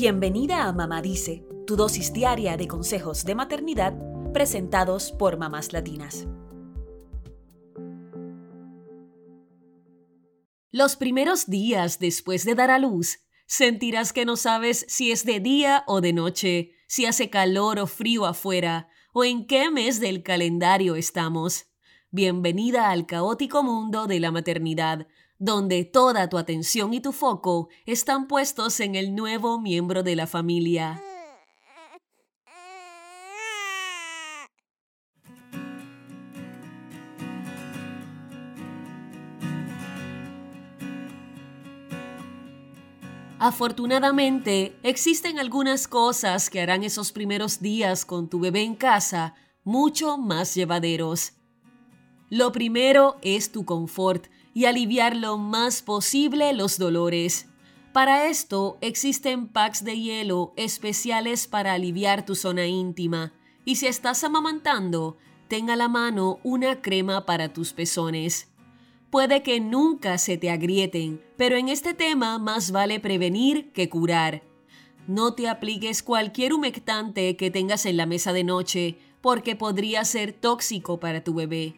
Bienvenida a Mamá Dice, tu dosis diaria de consejos de maternidad presentados por mamás latinas. Los primeros días después de dar a luz, sentirás que no sabes si es de día o de noche, si hace calor o frío afuera, o en qué mes del calendario estamos. Bienvenida al caótico mundo de la maternidad, donde toda tu atención y tu foco están puestos en el nuevo miembro de la familia. Afortunadamente, existen algunas cosas que harán esos primeros días con tu bebé en casa mucho más llevaderos. Lo primero es tu confort y aliviar lo más posible los dolores. Para esto existen packs de hielo especiales para aliviar tu zona íntima y si estás amamantando, tenga a la mano una crema para tus pezones. Puede que nunca se te agrieten, pero en este tema más vale prevenir que curar. No te apliques cualquier humectante que tengas en la mesa de noche, porque podría ser tóxico para tu bebé.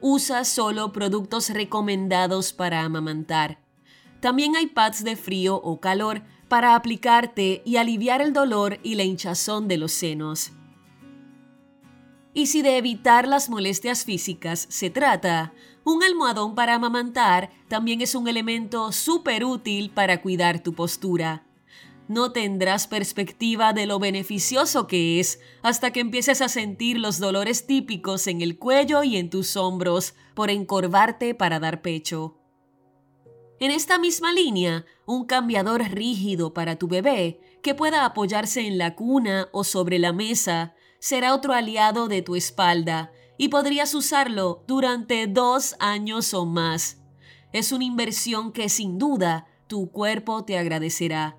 Usa solo productos recomendados para amamantar. También hay pads de frío o calor para aplicarte y aliviar el dolor y la hinchazón de los senos. Y si de evitar las molestias físicas se trata, un almohadón para amamantar también es un elemento súper útil para cuidar tu postura. No tendrás perspectiva de lo beneficioso que es hasta que empieces a sentir los dolores típicos en el cuello y en tus hombros por encorvarte para dar pecho. En esta misma línea, un cambiador rígido para tu bebé que pueda apoyarse en la cuna o sobre la mesa será otro aliado de tu espalda y podrías usarlo durante dos años o más. Es una inversión que sin duda tu cuerpo te agradecerá.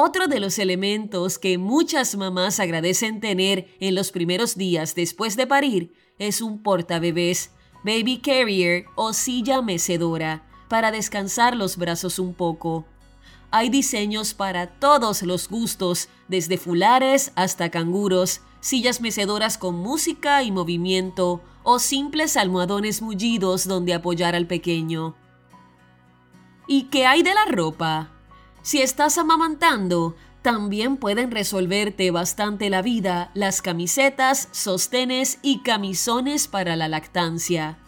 Otro de los elementos que muchas mamás agradecen tener en los primeros días después de parir es un portabebés, baby carrier o silla mecedora para descansar los brazos un poco. Hay diseños para todos los gustos, desde fulares hasta canguros, sillas mecedoras con música y movimiento o simples almohadones mullidos donde apoyar al pequeño. ¿Y qué hay de la ropa? Si estás amamantando, también pueden resolverte bastante la vida las camisetas, sostenes y camisones para la lactancia.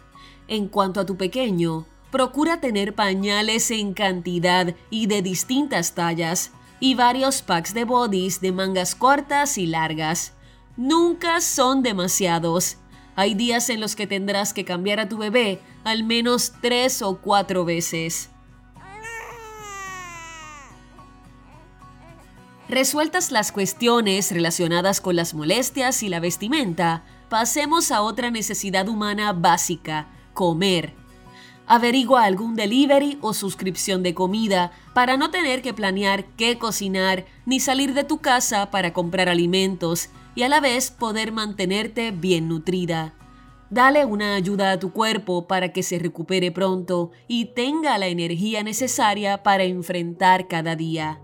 En cuanto a tu pequeño, Procura tener pañales en cantidad y de distintas tallas y varios packs de bodies de mangas cortas y largas. Nunca son demasiados. Hay días en los que tendrás que cambiar a tu bebé al menos tres o cuatro veces. Resueltas las cuestiones relacionadas con las molestias y la vestimenta, pasemos a otra necesidad humana básica, comer. Averigua algún delivery o suscripción de comida para no tener que planear qué cocinar ni salir de tu casa para comprar alimentos y a la vez poder mantenerte bien nutrida. Dale una ayuda a tu cuerpo para que se recupere pronto y tenga la energía necesaria para enfrentar cada día.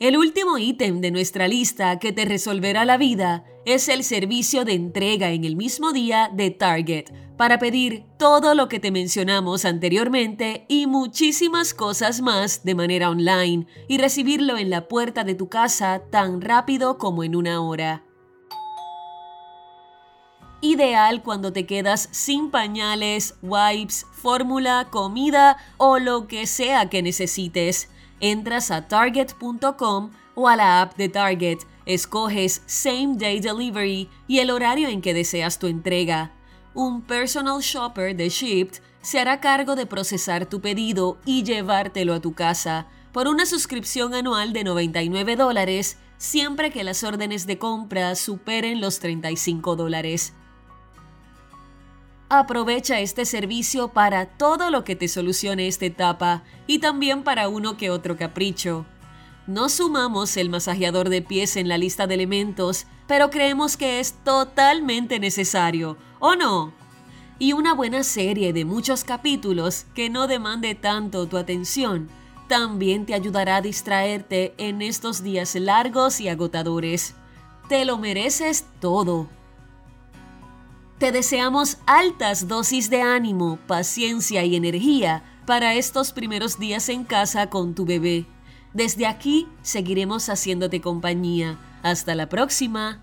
El último ítem de nuestra lista que te resolverá la vida es el servicio de entrega en el mismo día de Target para pedir todo lo que te mencionamos anteriormente y muchísimas cosas más de manera online y recibirlo en la puerta de tu casa tan rápido como en una hora. Ideal cuando te quedas sin pañales, wipes, fórmula, comida o lo que sea que necesites Entras a target.com o a la app de Target, escoges Same Day Delivery y el horario en que deseas tu entrega. Un personal shopper de Shipped se hará cargo de procesar tu pedido y llevártelo a tu casa por una suscripción anual de 99 dólares siempre que las órdenes de compra superen los 35 dólares. Aprovecha este servicio para todo lo que te solucione esta etapa y también para uno que otro capricho. No sumamos el masajeador de pies en la lista de elementos, pero creemos que es totalmente necesario, ¿o no? Y una buena serie de muchos capítulos que no demande tanto tu atención también te ayudará a distraerte en estos días largos y agotadores. Te lo mereces todo. Te deseamos altas dosis de ánimo, paciencia y energía para estos primeros días en casa con tu bebé. Desde aquí seguiremos haciéndote compañía. Hasta la próxima.